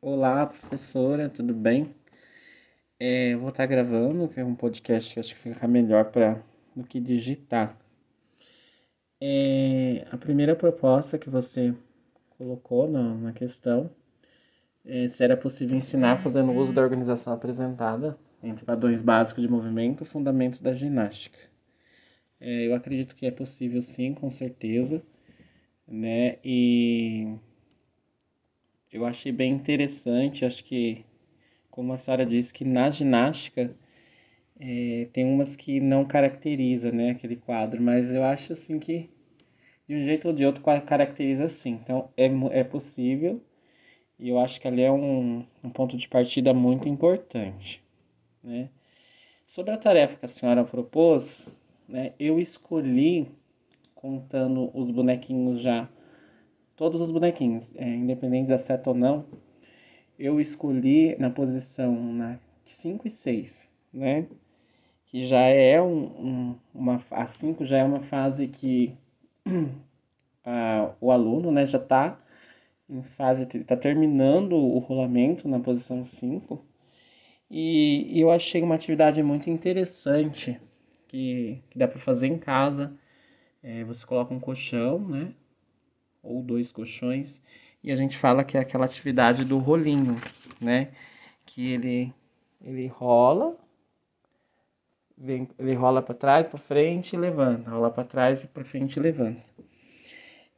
Olá, professora, tudo bem? É, vou estar gravando, que é um podcast que acho que fica melhor do que digitar. É, a primeira proposta que você colocou na, na questão é se era possível ensinar fazendo uso da organização apresentada entre padrões básicos de movimento e fundamentos da ginástica. É, eu acredito que é possível sim, com certeza, né? E eu achei bem interessante, acho que, como a senhora disse, que na ginástica é, tem umas que não caracteriza, né, aquele quadro, mas eu acho assim que de um jeito ou de outro caracteriza sim. Então é, é possível e eu acho que ali é um, um ponto de partida muito importante, né. Sobre a tarefa que a senhora propôs, né, eu escolhi contando os bonequinhos já todos os bonequinhos, é, independente da seta ou não, eu escolhi na posição na 5 e 6, né? Que já é um, um, uma a 5 já é uma fase que a, o aluno, né, já está em fase está terminando o rolamento na posição 5. E, e eu achei uma atividade muito interessante que, que dá para fazer em casa. É, você coloca um colchão, né? Ou dois colchões. E a gente fala que é aquela atividade do rolinho, né? Que ele, ele rola, vem, ele rola para trás, para frente e levanta, rola para trás e para frente e levanta.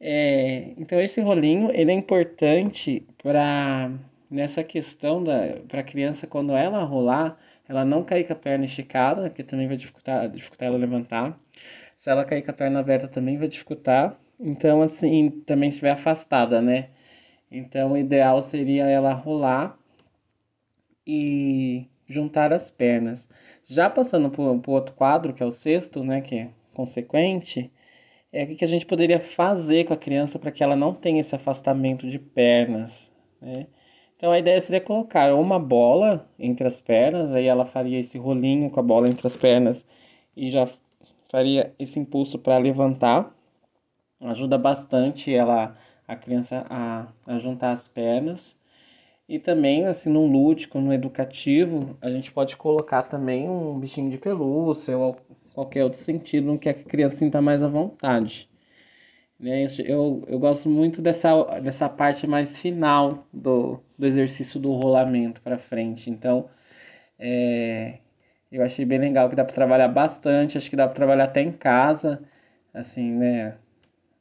É, então esse rolinho ele é importante para nessa questão da para a criança quando ela rolar, ela não cair com a perna esticada, que também vai dificultar, dificultar ela levantar. Se ela cair com a perna aberta também vai dificultar. Então, assim, também estiver afastada, né? Então, o ideal seria ela rolar e juntar as pernas. Já passando para o outro quadro, que é o sexto, né? Que é consequente, é o que a gente poderia fazer com a criança para que ela não tenha esse afastamento de pernas, né? Então, a ideia seria colocar uma bola entre as pernas, aí ela faria esse rolinho com a bola entre as pernas e já faria esse impulso para levantar ajuda bastante ela a criança a, a juntar as pernas. E também, assim, no lúdico, no educativo, a gente pode colocar também um bichinho de pelúcia ou qualquer outro sentido no que a criança sinta mais à vontade. Né? Eu, eu gosto muito dessa, dessa parte mais final do, do exercício do rolamento para frente. Então, é, eu achei bem legal que dá para trabalhar bastante, acho que dá para trabalhar até em casa, assim, né?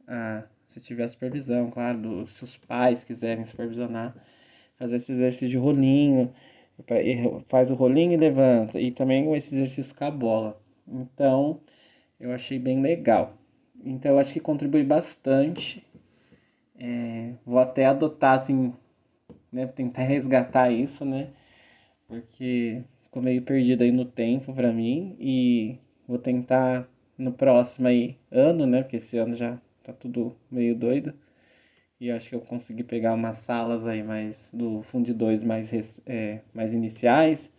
A, se tiver supervisão, claro, dos seus pais quiserem supervisionar, fazer esse exercício de rolinho, faz o rolinho e levanta, e também esse exercício com a bola. Então, eu achei bem legal. Então, eu acho que contribui bastante. É, vou até adotar, assim, né, tentar resgatar isso, né, porque ficou meio perdido aí no tempo para mim, e vou tentar no próximo aí ano, né, porque esse ano já tá tudo meio doido. E acho que eu consegui pegar umas salas aí mais do Fundo 2 mais, é, mais iniciais.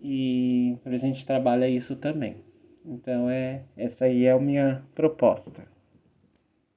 E a gente trabalha isso também. Então é essa aí é a minha proposta.